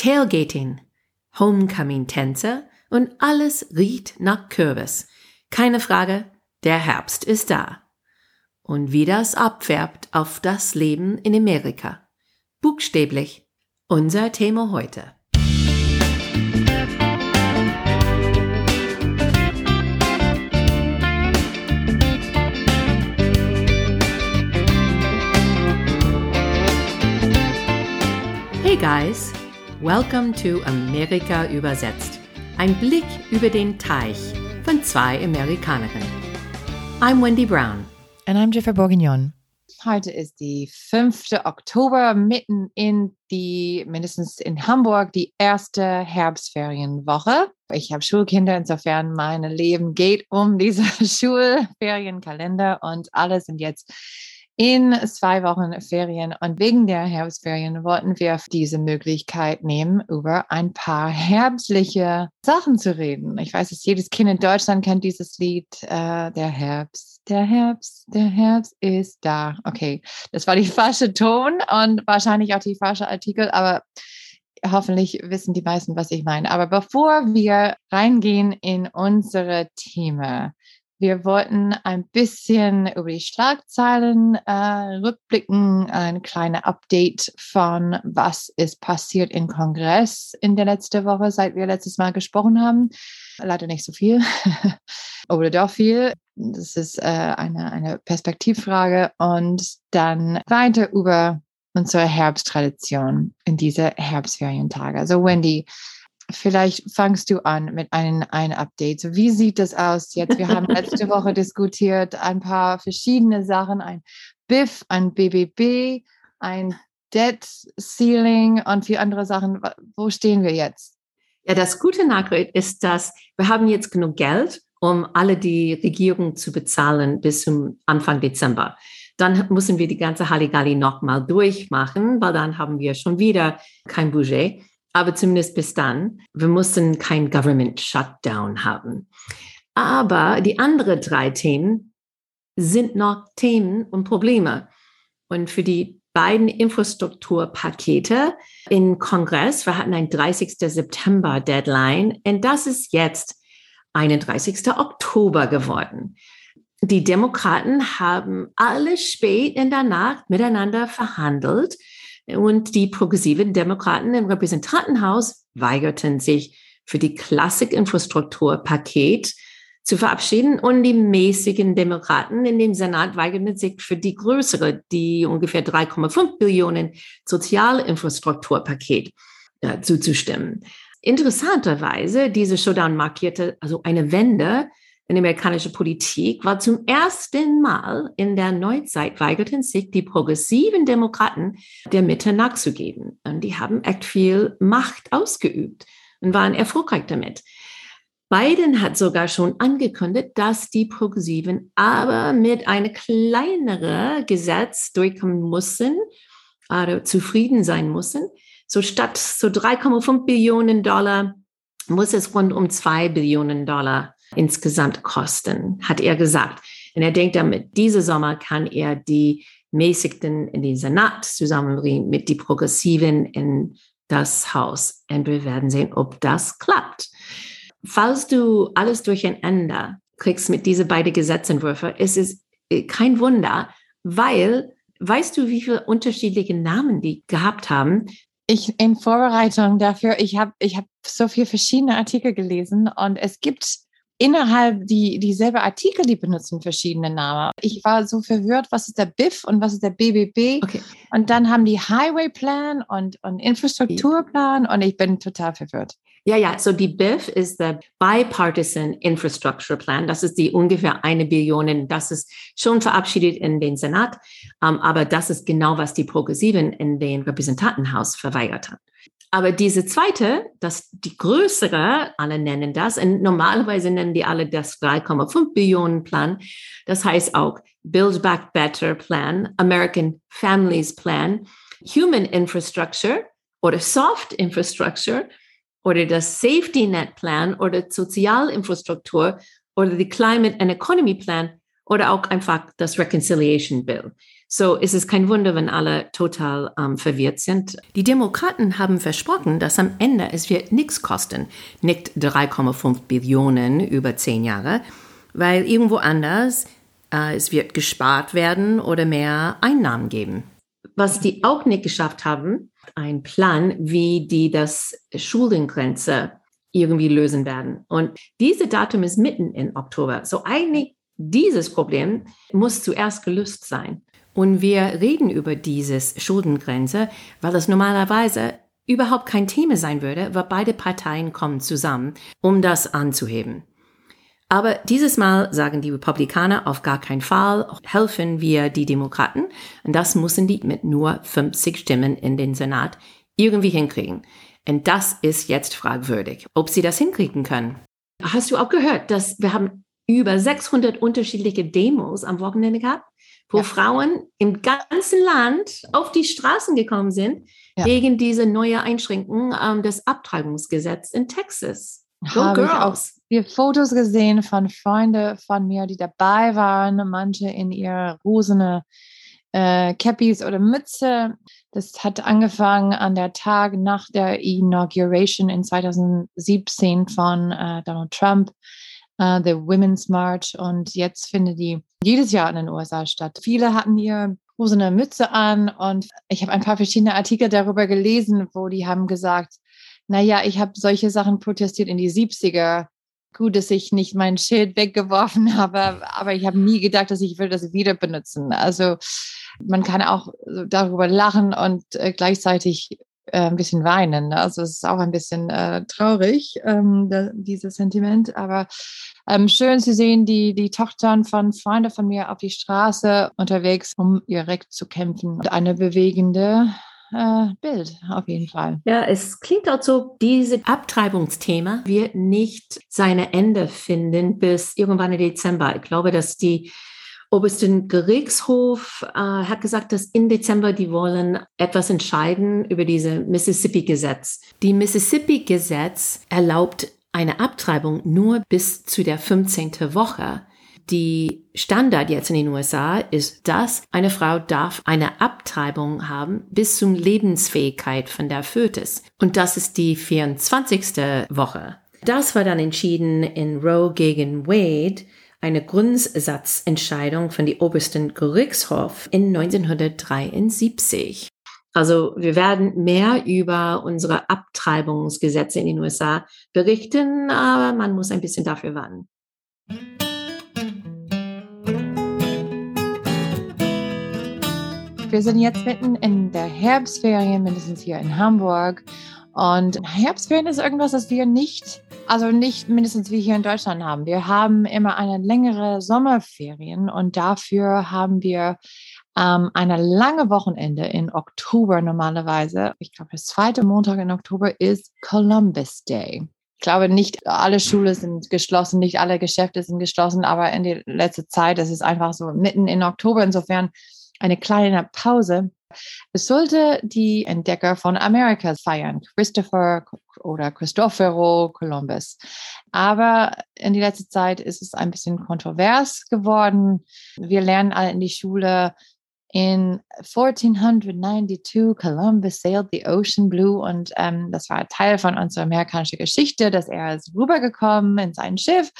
Tailgating, Homecoming-Tänze und alles riecht nach Kürbis. Keine Frage, der Herbst ist da. Und wie das abfärbt auf das Leben in Amerika. Buchstäblich unser Thema heute. Hey guys! Welcome to Amerika übersetzt. Ein Blick über den Teich von zwei Amerikanerinnen. I'm Wendy Brown. And I'm Jennifer Bourguignon. Heute ist die 5. Oktober, mitten in die, mindestens in Hamburg, die erste Herbstferienwoche. Ich habe Schulkinder, insofern mein Leben geht um diese Schulferienkalender und alle sind jetzt in zwei Wochen Ferien. Und wegen der Herbstferien wollten wir diese Möglichkeit nehmen, über ein paar herbstliche Sachen zu reden. Ich weiß, dass jedes Kind in Deutschland kennt dieses Lied, äh, der Herbst, der Herbst, der Herbst ist da. Okay, das war die falsche Ton und wahrscheinlich auch die falsche Artikel, aber hoffentlich wissen die meisten, was ich meine. Aber bevor wir reingehen in unsere Themen, wir wollten ein bisschen über die Schlagzeilen äh, rückblicken, ein kleines Update von was ist passiert im Kongress in der letzten Woche, seit wir letztes Mal gesprochen haben. Leider nicht so viel oder doch viel. Das ist äh, eine, eine Perspektivfrage und dann weiter über unsere Herbsttradition in diese Herbstferientage. Also Wendy, Vielleicht fangst du an mit einem, einem Update. So, wie sieht das aus jetzt? Wir haben letzte Woche diskutiert ein paar verschiedene Sachen, ein BIF, ein BBB, ein Debt Ceiling und viele andere Sachen. Wo stehen wir jetzt? Ja, das gute Nachricht ist, dass wir haben jetzt genug Geld, um alle die Regierung zu bezahlen bis zum Anfang Dezember. Dann müssen wir die ganze Halligalli nochmal durchmachen, weil dann haben wir schon wieder kein Budget aber zumindest bis dann. Wir mussten kein Government Shutdown haben. Aber die anderen drei Themen sind noch Themen und Probleme. Und für die beiden Infrastrukturpakete im Kongress, wir hatten ein 30. September Deadline und das ist jetzt 31. Oktober geworden. Die Demokraten haben alle spät in der Nacht miteinander verhandelt und die progressiven Demokraten im Repräsentantenhaus weigerten sich für die Klassik-Infrastrukturpaket zu verabschieden und die mäßigen Demokraten in dem Senat weigerten sich für die größere, die ungefähr 3,5 Billionen Sozialinfrastrukturpaket äh, zuzustimmen. Interessanterweise, diese Showdown markierte also eine Wende in amerikanischer Politik war zum ersten Mal in der Neuzeit weigerten sich die progressiven Demokraten der Mitte nachzugeben. Und die haben echt viel Macht ausgeübt und waren erfolgreich damit. Biden hat sogar schon angekündigt, dass die Progressiven aber mit einem kleineren Gesetz durchkommen müssen oder zufrieden sein müssen. So statt so 3,5 Billionen Dollar muss es rund um 2 Billionen Dollar insgesamt kosten, hat er gesagt. Und er denkt damit, diese Sommer kann er die Mäßigten in den Senat zusammenbringen mit die Progressiven in das Haus. Und wir werden sehen, ob das klappt. Falls du alles durcheinander kriegst mit diese beiden Gesetzentwürfe, ist es kein Wunder, weil weißt du, wie viele unterschiedliche Namen die gehabt haben? Ich in Vorbereitung dafür, ich habe ich hab so viele verschiedene Artikel gelesen und es gibt innerhalb die dieselbe Artikel, die benutzen verschiedene Namen. Ich war so verwirrt, was ist der BIF und was ist der BBB? Okay. Und dann haben die Highway Plan und, und Infrastrukturplan und ich bin total verwirrt. Ja, ja, so die BIF ist der Bipartisan Infrastructure Plan. Das ist die ungefähr eine Billion. Das ist schon verabschiedet in den Senat. Um, aber das ist genau, was die Progressiven in den Repräsentantenhaus verweigert haben. Aber diese zweite, das die größere, alle nennen das, und normalerweise nennen die alle das 3,5 Billionen Plan. Das heißt auch Build Back Better Plan, American Families Plan, Human Infrastructure oder Soft Infrastructure oder das Safety Net Plan oder Sozialinfrastruktur oder die Climate and Economy Plan oder auch einfach das Reconciliation Bill. So ist es kein Wunder, wenn alle total ähm, verwirrt sind. Die Demokraten haben versprochen, dass am Ende es wird nichts kosten, nicht 3,5 Billionen über zehn Jahre, weil irgendwo anders äh, es wird gespart werden oder mehr Einnahmen geben. Was die auch nicht geschafft haben, ein Plan, wie die das Schuldengrenze irgendwie lösen werden. Und diese Datum ist mitten in Oktober. So eigentlich dieses Problem muss zuerst gelöst sein. Und wir reden über dieses Schuldengrenze, weil es normalerweise überhaupt kein Thema sein würde, weil beide Parteien kommen zusammen, um das anzuheben. Aber dieses Mal sagen die Republikaner auf gar keinen Fall, helfen wir die Demokraten. Und das müssen die mit nur 50 Stimmen in den Senat irgendwie hinkriegen. Und das ist jetzt fragwürdig, ob sie das hinkriegen können. Hast du auch gehört, dass wir haben über 600 unterschiedliche Demos am Wochenende gehabt? Wo ja. Frauen im ganzen Land auf die Straßen gekommen sind ja. wegen dieser neuen Einschränkung ähm, des Abtreibungsgesetzes in Texas. Go Habe girls. Ich auch Fotos gesehen von Freunden von mir, die dabei waren, manche in ihre rosene äh, Cappies oder Mütze. Das hat angefangen an der Tag nach der Inauguration in 2017 von äh, Donald Trump uh, the Women's March. Und jetzt findet die jedes Jahr in den USA statt. Viele hatten ihr rosene Mütze an und ich habe ein paar verschiedene Artikel darüber gelesen, wo die haben gesagt, naja, ich habe solche Sachen protestiert in die 70er. Gut, dass ich nicht mein Schild weggeworfen habe, aber ich habe nie gedacht, dass ich will das wieder benutzen. Also man kann auch darüber lachen und äh, gleichzeitig äh, ein bisschen weinen. Ne? Also es ist auch ein bisschen äh, traurig, ähm, dieses Sentiment. Aber ähm, schön zu sehen, die, die Tochtern von Freunden von mir auf die Straße unterwegs, um ihr Recht zu kämpfen. Und eine bewegende äh, Bild auf jeden Fall. Ja, es klingt auch so, dieses Abtreibungsthema wird nicht seine Ende finden bis irgendwann im Dezember. Ich glaube, dass die obersten Gerichtshof äh, hat gesagt, dass im Dezember die wollen etwas entscheiden über diese Mississippi-Gesetz. Die Mississippi-Gesetz erlaubt eine Abtreibung nur bis zu der 15. Woche. Die Standard jetzt in den USA ist, dass eine Frau darf eine Abtreibung haben bis zum Lebensfähigkeit von der Fötus. Und das ist die 24. Woche. Das war dann entschieden in Roe gegen Wade eine Grundsatzentscheidung von die obersten Gerichtshof in 1973. Also wir werden mehr über unsere Abtreibungsgesetze in den USA berichten, aber man muss ein bisschen dafür warten. Wir sind jetzt mitten in der Herbstferien, mindestens hier in Hamburg. Und Herbstferien ist irgendwas, das wir nicht, also nicht mindestens wie hier in Deutschland haben. Wir haben immer eine längere Sommerferien und dafür haben wir ähm, eine lange Wochenende in Oktober normalerweise. Ich glaube, der zweite Montag in Oktober ist Columbus Day. Ich glaube, nicht alle Schulen sind geschlossen, nicht alle Geschäfte sind geschlossen, aber in der letzten Zeit, das ist einfach so mitten in Oktober. Insofern eine kleine Pause. Es sollte die Entdecker von Amerika feiern, Christopher oder Cristoforo Columbus. Aber in der letzten Zeit ist es ein bisschen kontrovers geworden. Wir lernen alle in die Schule, in 1492 Columbus sailed the ocean blue und ähm, das war Teil von unserer amerikanischen Geschichte, dass er ist rübergekommen in sein Schiff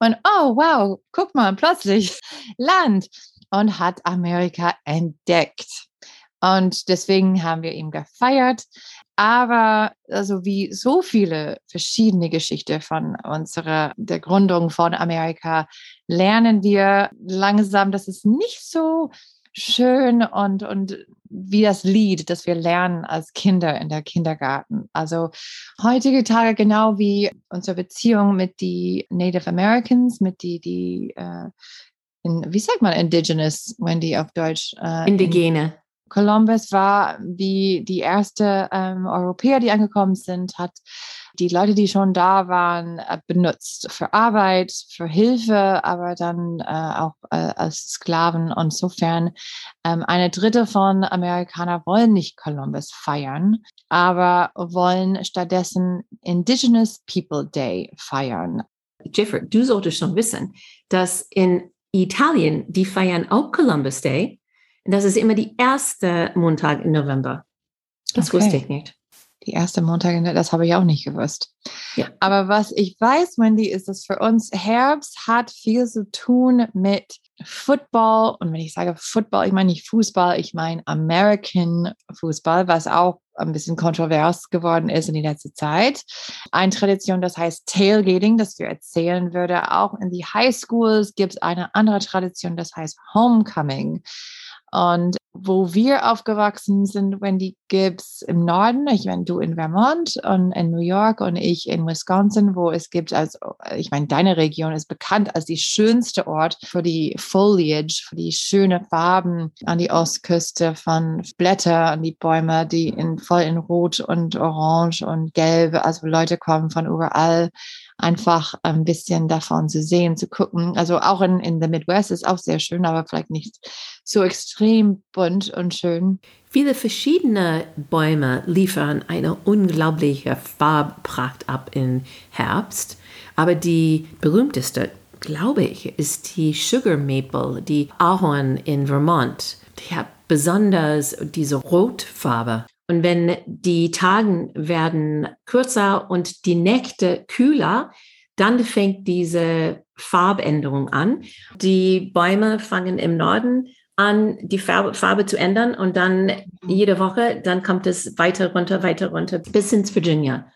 und oh wow, guck mal, plötzlich Land und hat Amerika entdeckt. Und deswegen haben wir ihn gefeiert. Aber also wie so viele verschiedene Geschichten von unserer der Gründung von Amerika lernen wir langsam, dass es nicht so schön und, und wie das Lied, das wir lernen als Kinder in der Kindergarten. Also heutige Tage genau wie unsere Beziehung mit die Native Americans, mit die, die äh, in, wie sagt man Indigenous, Wendy auf Deutsch? Äh, Indigene. Columbus war wie die erste ähm, Europäer, die angekommen sind, hat die Leute, die schon da waren, äh, benutzt für Arbeit, für Hilfe, aber dann äh, auch äh, als Sklaven. Und insofern ähm, eine dritte von Amerikanern wollen nicht Columbus feiern, aber wollen stattdessen Indigenous People Day feiern. Jeffrey, du solltest schon wissen, dass in Italien, die feiern auch Columbus Day Das ist immer die erste Montag im November. Das Okay. wusste ich nicht. Die erste Montag, das habe ich auch nicht gewusst. Ja. Aber was ich weiß, Wendy, ist, dass für uns Herbst hat viel zu tun mit Football. Und wenn ich sage Football, ich meine nicht Fußball, ich meine American Fußball, was auch ein bisschen kontrovers geworden ist in die letzte Zeit. Eine Tradition, das heißt Tailgating, das wir erzählen würde. Auch in die High Schools gibt es eine andere Tradition, das heißt Homecoming. Und wo wir aufgewachsen sind, Wendy, gibt's im Norden, ich meine, du in Vermont und in New York und ich in Wisconsin, wo es gibt, also ich meine, deine Region ist bekannt als die schönste Ort für die Foliage, für die schönen Farben an die Ostküste von Blätter an die Bäume, die in, voll in Rot und Orange und Gelb, also Leute kommen von überall einfach ein bisschen davon zu sehen, zu gucken. Also auch in, in the Midwest ist auch sehr schön, aber vielleicht nicht so extrem bunt und schön. Viele verschiedene Bäume liefern eine unglaubliche Farbpracht ab im Herbst. Aber die berühmteste, glaube ich, ist die Sugar Maple, die Ahorn in Vermont. Die hat besonders diese Rotfarbe. Und wenn die Tagen werden kürzer und die Nächte kühler, dann fängt diese Farbänderung an. Die Bäume fangen im Norden an, die Farbe, Farbe zu ändern und dann jede Woche, dann kommt es weiter runter, weiter runter bis ins Virginia.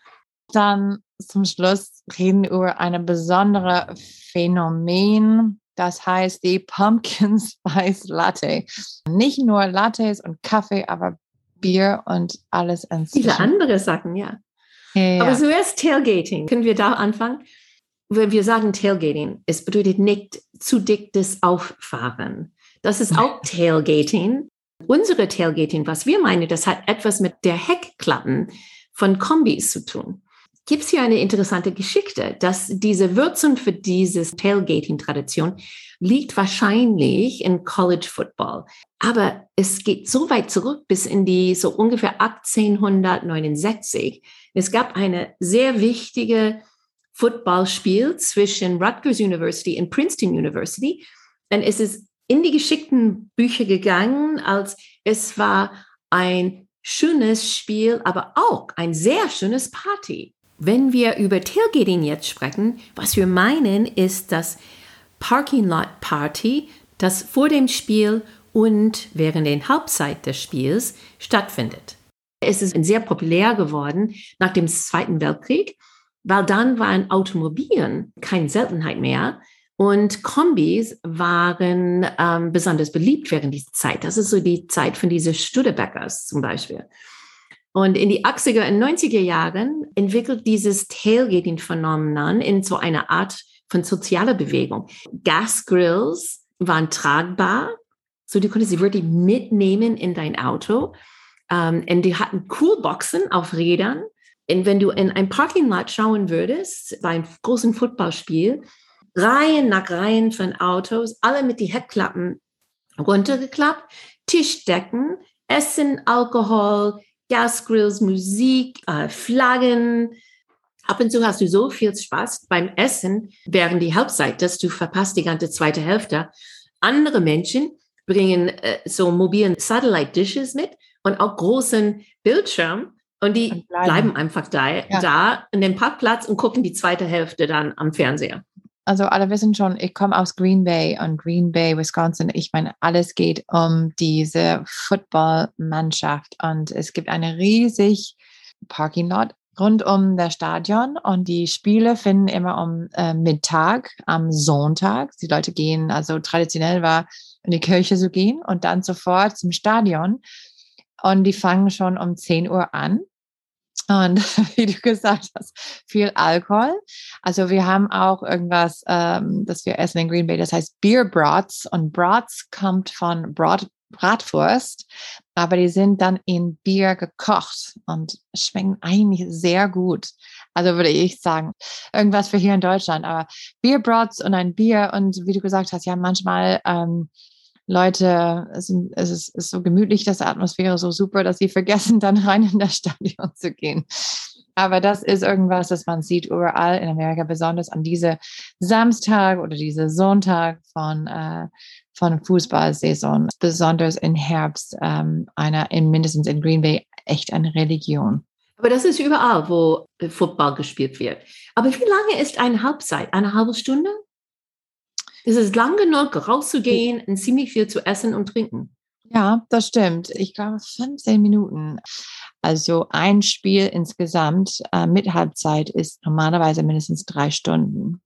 Dann zum Schluss reden wir über ein besonderes Phänomen, das heißt die Pumpkin Spice Latte. Nicht nur Lattes und Kaffee, aber Bier und alles inzwischen. Viele andere Sachen, ja. Ja. Aber zuerst Tailgating. Können wir da anfangen? Wenn wir sagen Tailgating, es bedeutet nicht zu dickes Auffahren. Das ist auch Tailgating. Unsere Tailgating, was wir meinen, das hat etwas mit der Heckklappen von Kombis zu tun. Gibt es hier eine interessante Geschichte, dass diese Würzung für diese Tailgating-Tradition liegt wahrscheinlich in College Football. Aber es geht so weit zurück bis in die so ungefähr 1869. Es gab eine sehr wichtige Footballspiel zwischen Rutgers University und Princeton University. Und es ist in die geschickten Bücher gegangen, als es war ein schönes Spiel, aber auch ein sehr schönes Party. Wenn wir über Tailgating jetzt sprechen, was wir meinen, ist das Parking Lot Party, das vor dem Spiel und während der Hauptzeit des Spiels stattfindet. Es ist sehr populär geworden nach dem Zweiten Weltkrieg, weil dann waren Automobilen keine Seltenheit mehr und Kombis waren ähm, besonders beliebt während dieser Zeit. Das ist so die Zeit von diesen Studebackers zum Beispiel. Und in die 80er und 90er Jahren entwickelt dieses Tailgating-Phänomen in so eine Art von sozialer Bewegung. Gasgrills waren tragbar, so du konntest sie wirklich mitnehmen in dein Auto. Um, und die hatten Coolboxen auf Rädern. Und wenn du in ein Parking Lot schauen würdest, bei einem großen Footballspiel, Reihen nach Reihen von Autos, alle mit die Heckklappen runtergeklappt, Tischdecken, Essen, Alkohol, Gasgrills, Musik, äh, Flaggen. Ab und zu hast du so viel Spaß beim Essen während die Halbzeit, dass du verpasst die ganze zweite Hälfte. Andere Menschen bringen äh, so mobilen Satellite Dishes mit und auch großen Bildschirm und die Und bleiben. bleiben. einfach da, Ja. da in dem Parkplatz und gucken die zweite Hälfte dann am Fernseher. Also alle wissen schon, ich komme aus Green Bay und Green Bay, Wisconsin. Ich meine, alles geht um diese Footballmannschaft und es gibt eine riesig Parking Lot rund um das Stadion und die Spiele finden immer um äh, Mittag am Sonntag. Die Leute gehen, also traditionell war in die Kirche zu gehen und dann sofort zum Stadion und die fangen schon um 10 Uhr an. Und wie du gesagt hast, viel Alkohol. Also wir haben auch irgendwas, ähm, das wir essen in Green Bay, das heißt Beer Brats. Und Brats kommt von Brat, Bratwurst, aber die sind dann in Bier gekocht und schmecken eigentlich sehr gut. Also würde ich sagen, irgendwas für hier in Deutschland. Aber Beer Brats und ein Bier und wie du gesagt hast, ja manchmal ähm, Leute, es, es ist, ist so gemütlich, das Atmosphäre so super, dass sie vergessen, dann rein in das Stadion zu gehen. Aber das ist irgendwas, das man sieht überall in Amerika, besonders an diese Samstag oder diese Sonntag von äh, von Fußballsaison, besonders im Herbst, ähm, einer in mindestens in Green Bay echt eine Religion. Aber das ist überall, wo Football gespielt wird. Aber wie lange ist eine Halbzeit? Eine halbe Stunde? Ist es lang genug, rauszugehen und ziemlich viel zu essen und trinken? Ja, das stimmt. Ich glaube 15 Minuten. Also ein Spiel insgesamt äh, mit Halbzeit ist normalerweise mindestens drei Stunden.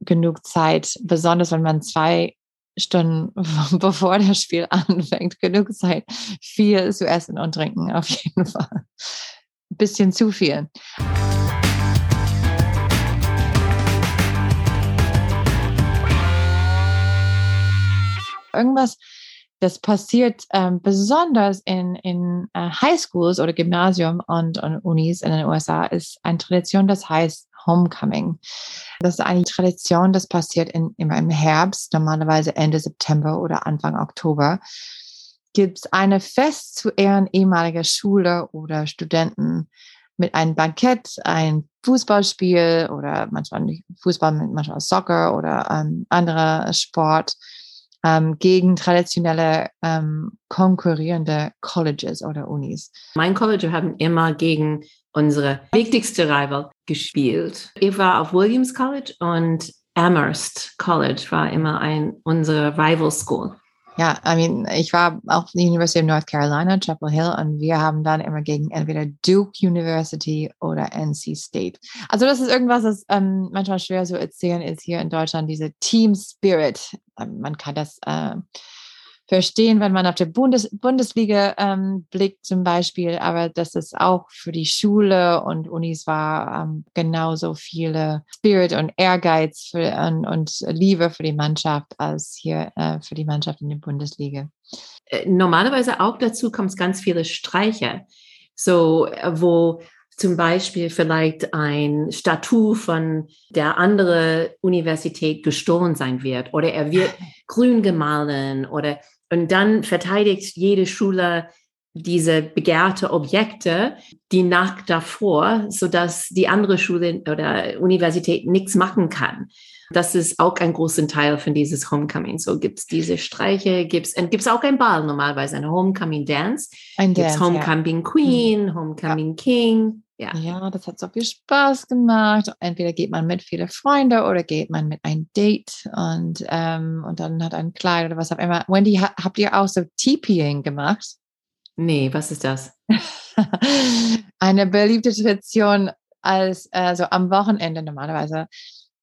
Genug Zeit, besonders wenn man zwei Stunden bevor das Spiel anfängt, genug Zeit, viel zu essen und trinken, auf jeden Fall. Ein bisschen zu viel. Irgendwas, das passiert ähm, besonders in, in äh, Highschools oder Gymnasium und, und Unis in den USA, ist eine Tradition, das heißt Homecoming. Das ist eine Tradition, das passiert in, immer im Herbst, normalerweise Ende September oder Anfang Oktober. Gibt es eine Fest zu Ehren ehemaliger Schüler oder Studenten mit einem Bankett, ein Fußballspiel oder manchmal Fußball, manchmal Soccer oder ähm, anderer Sport ähm, gegen traditionelle ähm, konkurrierende Colleges oder Unis. Mein College haben immer gegen unsere wichtigste Rival gespielt. Ich war auf Williams College und Amherst College war immer ein unsere Rival School. Ja, I mean, ich war auf der University of North Carolina, Chapel Hill, und wir haben dann immer gegen entweder Duke University oder NC State. Also das ist irgendwas, das ähm, manchmal schwer zu erzählen ist hier in Deutschland, diese Team Spirit. Ähm, man kann das äh, verstehen, wenn man auf die Bundes Bundesliga ähm, blickt zum Beispiel, aber dass es auch für die Schule und Unis war ähm, genauso viele Spirit und Ehrgeiz für, und, und, Liebe für die Mannschaft als hier äh, für die Mannschaft in der Bundesliga. Äh, normalerweise auch dazu kommt es ganz viele Streiche, so äh, wo zum Beispiel vielleicht ein Statut von der anderen Universität gestohlen sein wird oder er wird grün gemahlen oder und dann verteidigt jede Schule diese begehrte Objekte die Nacht davor, sodass die andere Schule oder Universität nichts machen kann. Das ist auch ein großer Teil von dieses Homecoming. So gibt es diese Streiche, gibt es gibt's auch ein Ball normalerweise, eine Homecoming Dance. Ein Dance, Homecoming ja. Queen, mhm. Homecoming ja. King. Ja. ja, das hat so viel Spaß gemacht. Entweder geht man mit viele Freunde oder geht man mit ein Date und, ähm, und dann hat ein Kleid oder was auch immer. Wendy, ha habt ihr auch so TPing gemacht? Nee, was ist das? Eine beliebte Tradition als also am Wochenende normalerweise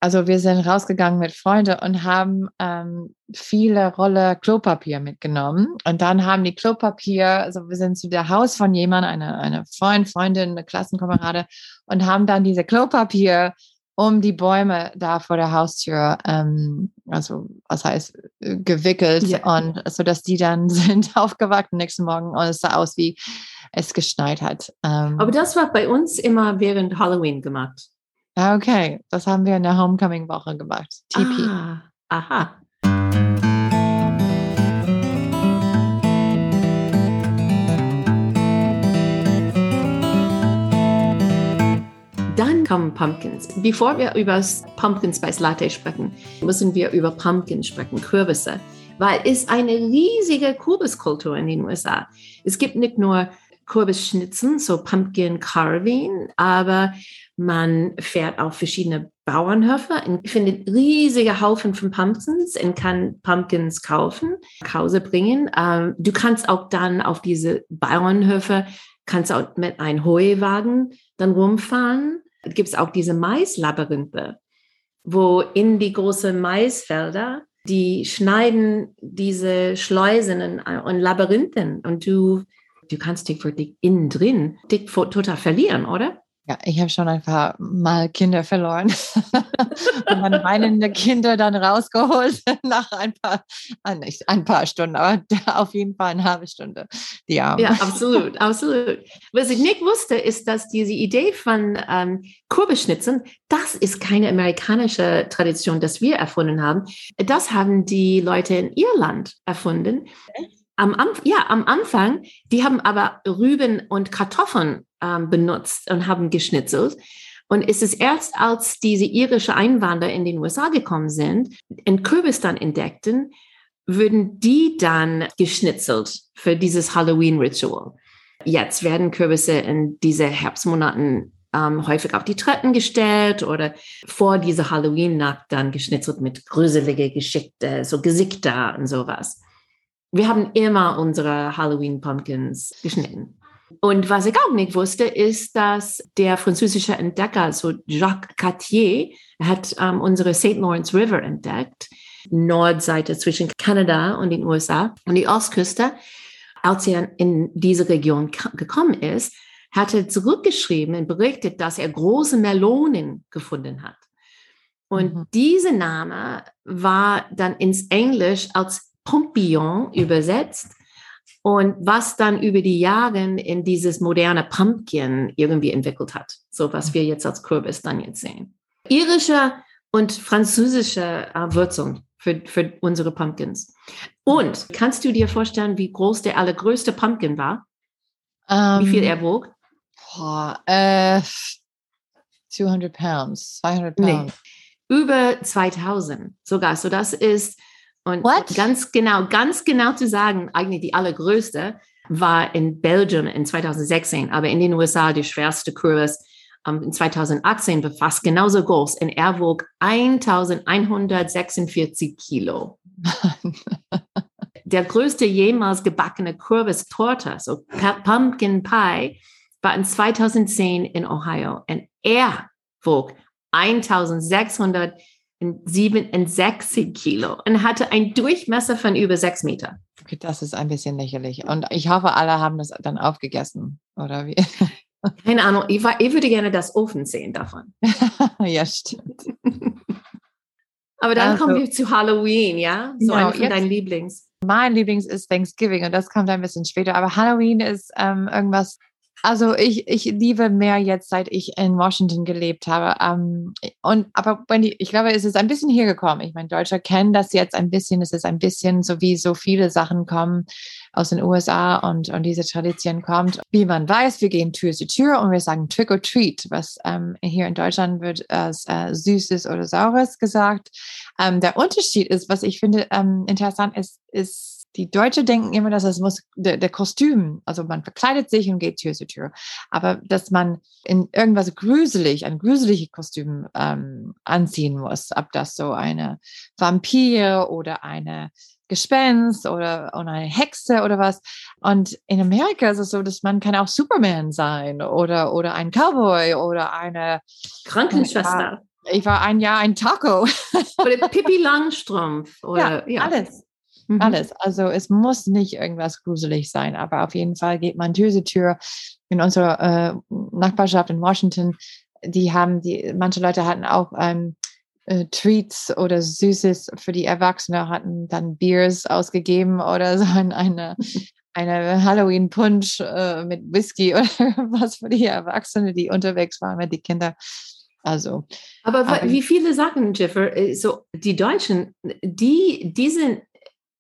also wir sind rausgegangen mit Freunden und haben ähm, viele Rolle Klopapier mitgenommen. Und dann haben die Klopapier, also wir sind zu der Haus von jemandem, eine, eine Freund, Freundin, eine Klassenkamerade, und haben dann diese Klopapier um die Bäume da vor der Haustür, ähm, also was heißt gewickelt ja. und so dass die dann sind aufgewacht nächsten Morgen und es sah aus wie es geschneit hat. Ähm, Aber das war bei uns immer während Halloween gemacht. Okay, das haben wir in der Homecoming-Woche gemacht. TP. Ah, aha. Dann kommen Pumpkins. Bevor wir über das Pumpkin Spice Latte sprechen, müssen wir über Pumpkins sprechen, Kürbisse, weil es eine riesige Kürbiskultur in den USA. Es gibt nicht nur Kürbisschnitzen, so Pumpkin Carving, aber man fährt auf verschiedene Bauernhöfe und findet riesige Haufen von Pumpkins und kann Pumpkins kaufen, nach Hause bringen. Ähm, du kannst auch dann auf diese Bauernhöfe, kannst auch mit einem Heuwagen dann rumfahren. Es gibt auch diese Maislabyrinthe, wo in die großen Maisfelder die schneiden diese Schleusen und Labyrinthen und du du kannst dich wirklich innen drin dich total verlieren, oder? Ja, ich habe schon ein paar Mal Kinder verloren und meine weinende Kinder dann rausgeholt nach ein paar, ah, nicht ein paar Stunden, aber auf jeden Fall eine halbe Stunde. Die Arme. Ja, absolut, absolut. Was ich nicht wusste, ist, dass diese Idee von ähm, Kurbelschnitzen, das ist keine amerikanische Tradition, das wir erfunden haben. Das haben die Leute in Irland erfunden. Echt? Am, ja, am Anfang, die haben aber Rüben und Kartoffeln ähm, benutzt und haben geschnitzelt. Und es ist erst, als diese irische Einwanderer in den USA gekommen sind, in Kürbis dann entdeckten, würden die dann geschnitzelt für dieses Halloween-Ritual. Jetzt werden Kürbisse in diese Herbstmonaten ähm, häufig auf die Treppen gestellt oder vor dieser Halloween-Nacht dann geschnitzelt mit gruselige Geschichte, so Gesichter und sowas. Wir haben immer unsere Halloween-Pumpkins geschnitten. Und was ich auch nicht wusste, ist, dass der französische Entdecker, so Jacques Cartier, hat ähm, unsere St. Lawrence River entdeckt, Nordseite zwischen Kanada und den USA und die Ostküste. Als er in diese Region gekommen ist, hat er zurückgeschrieben und berichtet, dass er große Melonen gefunden hat. Und mhm. diese Name war dann ins Englisch als Pompillon übersetzt und was dann über die Jahre in dieses moderne Pumpkin irgendwie entwickelt hat. So was wir jetzt als Kürbis dann jetzt sehen. Irische und französische äh, Wurzeln für, für unsere Pumpkins. Und kannst du dir vorstellen, wie groß der allergrößte Pumpkin war? Um, wie viel ähm, er wog? Boah, äh, 200 Pounds, 200 Pounds. Nee, über 2000 sogar. So das ist und What? ganz genau, ganz genau zu sagen, eigentlich die allergrößte war in Belgien in 2016, aber in den USA die schwerste Kürbis um, in 2018 war fast genauso groß und er wog 1146 Kilo. Der größte jemals gebackene Kürbis-Torte, so Pumpkin Pie, war in 2010 in Ohio und er wog 1600 67 Kilo und hatte einen Durchmesser von über sechs Meter. Okay, das ist ein bisschen lächerlich. Und ich hoffe, alle haben das dann aufgegessen, oder wie? Keine Ahnung, ich, war, ich würde gerne das Ofen sehen davon. ja, stimmt. Aber dann also, kommen wir zu Halloween, ja? So genau, einer von deinen Lieblings. Mein Lieblings ist Thanksgiving und das kommt ein bisschen später. Aber Halloween ist ähm, irgendwas also ich, ich liebe mehr jetzt, seit ich in Washington gelebt habe. Ähm, und aber wenn die, ich glaube, es ist ein bisschen hier gekommen. Ich meine, Deutsche kennen das jetzt ein bisschen. Es ist ein bisschen so wie so viele Sachen kommen aus den USA und, und diese Tradition kommt. Wie man weiß, wir gehen Tür zu Tür und wir sagen Trick or Treat, was ähm, hier in Deutschland wird als äh, Süßes oder Saures gesagt. Ähm, der Unterschied ist, was ich finde ähm, interessant ist, ist die Deutsche denken immer, dass es muss der, der, Kostüm, also man verkleidet sich und geht Tür zu Tür. Aber dass man in irgendwas gruselig, ein gruseliges Kostüm ähm, anziehen muss, ob das so eine Vampir oder eine Gespenst oder, oder eine Hexe oder was. Und in Amerika ist es so, dass man kann auch Superman sein oder, oder ein Cowboy oder eine Krankenschwester. Ich war ein Jahr ein Taco. Oder Pippi Langstrumpf. Oder, ja, ja. alles. Mhm. Alles. Also es muss nicht irgendwas gruselig sein, aber auf jeden Fall geht man Tür zu Tür in unserer äh, Nachbarschaft in Washington. Die haben, die, manche Leute hatten auch ähm, äh, Treats oder Süßes für die Erwachsenen, hatten dann Beers ausgegeben oder so eine, eine Halloween-Punsch äh, mit Whisky oder was für die Erwachsenen, die unterwegs waren mit den Kindern. Also. Aber, aber wie viele sagen, Jeffer, äh, so die Deutschen, die, die sind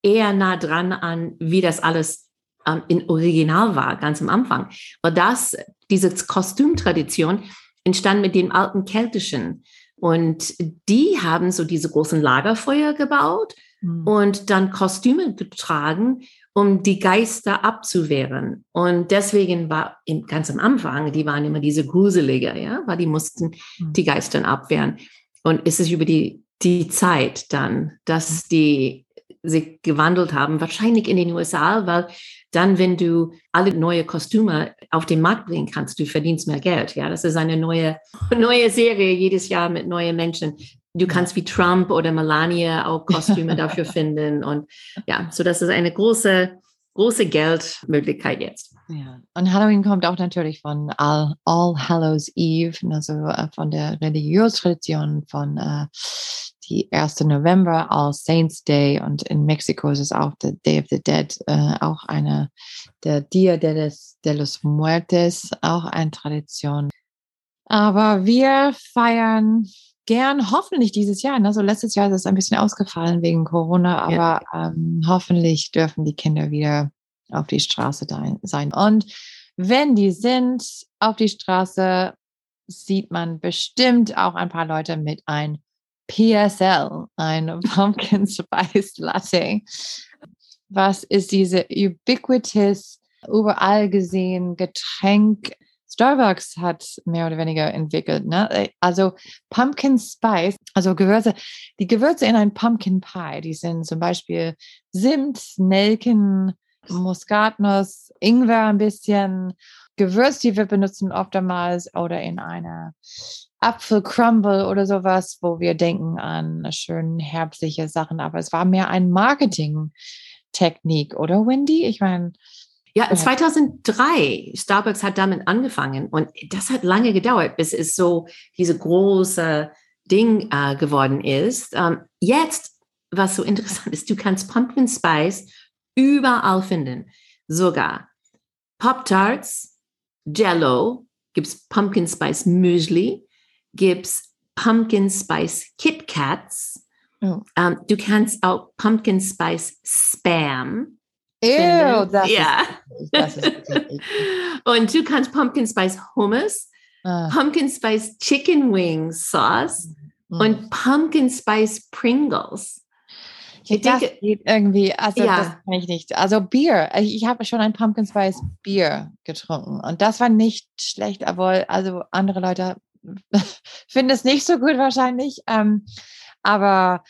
eher nah dran an, wie das alles ähm, in Original war, ganz am Anfang. Aber das, diese Kostümtradition entstand mit dem alten Keltischen. Und die haben so diese großen Lagerfeuer gebaut mhm. und dann Kostüme getragen, um die Geister abzuwehren. Und deswegen war im, ganz am Anfang, die waren immer diese Gruselige, ja, weil die mussten mhm. die Geister abwehren. Und es ist über die, die Zeit dann, dass hm. die sich gewandelt haben, wahrscheinlich in den USA, weil dann, wenn du alle neue Kostüme auf den Markt bringen kannst, du verdienst mehr Geld. Ja, das ist eine neue, neue Serie jedes Jahr mit neuen Menschen. Du kannst wie Trump oder Melania auch Kostüme dafür finden. Und ja, so das ist eine große, große Geldmöglichkeit jetzt. Ja, und Halloween kommt auch natürlich von All, All Hallows Eve, also äh, von der religiösen Tradition von äh, die 1. November als Saints Day und in Mexiko ist es auch der Day of the Dead, äh, auch eine, der Dia de los, de los Muertes, auch eine Tradition. Aber wir feiern gern, hoffentlich dieses Jahr. Also letztes Jahr ist es ein bisschen ausgefallen wegen Corona, aber ja. ähm, hoffentlich dürfen die Kinder wieder auf die Straße sein. Und wenn die sind auf die Straße, sieht man bestimmt auch ein paar Leute mit ein PSL, ein Pumpkin Spice Latte. Was ist diese ubiquitous, überall gesehen Getränk? Starbucks hat mehr oder weniger entwickelt. Ne? Also Pumpkin Spice, also Gewürze, die Gewürze in ein Pumpkin Pie, die sind zum Beispiel Zimt, Nelken, Muskatnuss, Ingwer ein bisschen, Gewürz, die wir benutzen oftmals oder in einer Apfelcrumble oder sowas, wo wir denken an schön herbstliche Sachen. Aber es war mehr ein Marketing-Technik, oder Wendy? Ich meine. Ja, 2003, Starbucks hat damit angefangen und das hat lange gedauert, bis es so diese große Ding äh, geworden ist. Ähm, jetzt, was so interessant ist, du kannst Pumpkin Spice überall finden. Sogar Pop-Tarts, Jello, gibt's Pumpkin Spice Müsli, gibt's Pumpkin Spice Kit Kats. Oh. Um, du kannst auch Pumpkin Spice Spam. Ew, das ja. Ist, das ist Und du kannst Pumpkin Spice Hummus, ah. Pumpkin Spice Chicken Wing Sauce mm. und Pumpkin Spice Pringles. Ich das denke, geht irgendwie, also ja. das kann ich nicht. Also Bier, ich habe schon ein Pumpkin Spice Bier getrunken und das war nicht schlecht, obwohl also andere Leute finden es nicht so gut wahrscheinlich. Ähm, aber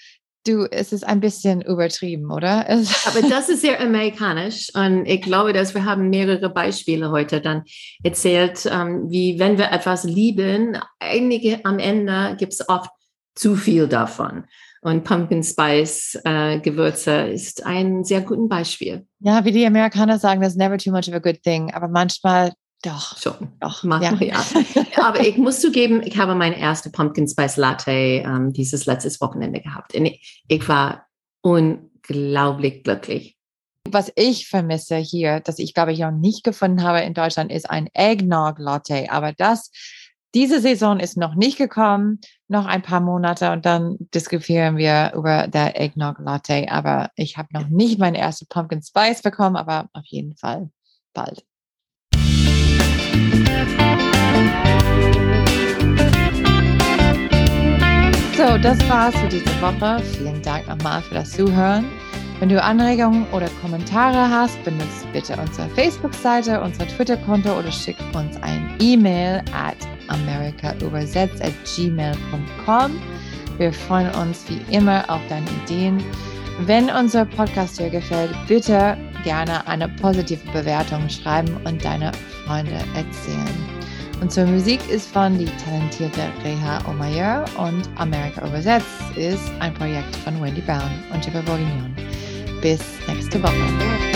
du, es ist ein bisschen übertrieben, oder? aber das ist sehr amerikanisch und ich glaube, dass wir haben mehrere Beispiele heute dann erzählt, ähm, wie wenn wir etwas lieben, einige am Ende gibt es oft zu viel davon. Und Pumpkin Spice äh, Gewürze ist ein sehr gutes Beispiel. Ja, wie die Amerikaner sagen, that's never too much of a good thing. Aber manchmal doch. Schon. Doch, machen ja. ja. Aber ich muss zugeben, ich habe meine erste Pumpkin Spice Latte ähm, dieses letztes Wochenende gehabt. Und ich, ich war unglaublich glücklich. Was ich vermisse hier, das ich glaube ich noch nicht gefunden habe in Deutschland, ist ein Eggnog Latte. Aber das diese Saison ist noch nicht gekommen, noch ein paar Monate und dann diskutieren wir über der Eggnog Latte. Aber ich habe noch nicht meine erste Pumpkin Spice bekommen, aber auf jeden Fall bald. So, das war's für diese Woche. Vielen Dank nochmal für das Zuhören. Wenn du Anregungen oder Kommentare hast, benutze bitte unsere Facebook-Seite, unser Twitter-Konto oder schick uns ein E-Mail at americaübersetzt at gmail.com. Wir freuen uns wie immer auf deine Ideen. Wenn unser Podcast dir gefällt, bitte gerne eine positive Bewertung schreiben und deine Freunde erzählen. Unsere Musik ist von die talentierte Reha Omayer und Amerika übersetzt ist ein Projekt von Wendy Brown und Jennifer Bourguignon. Bis nächste Woche.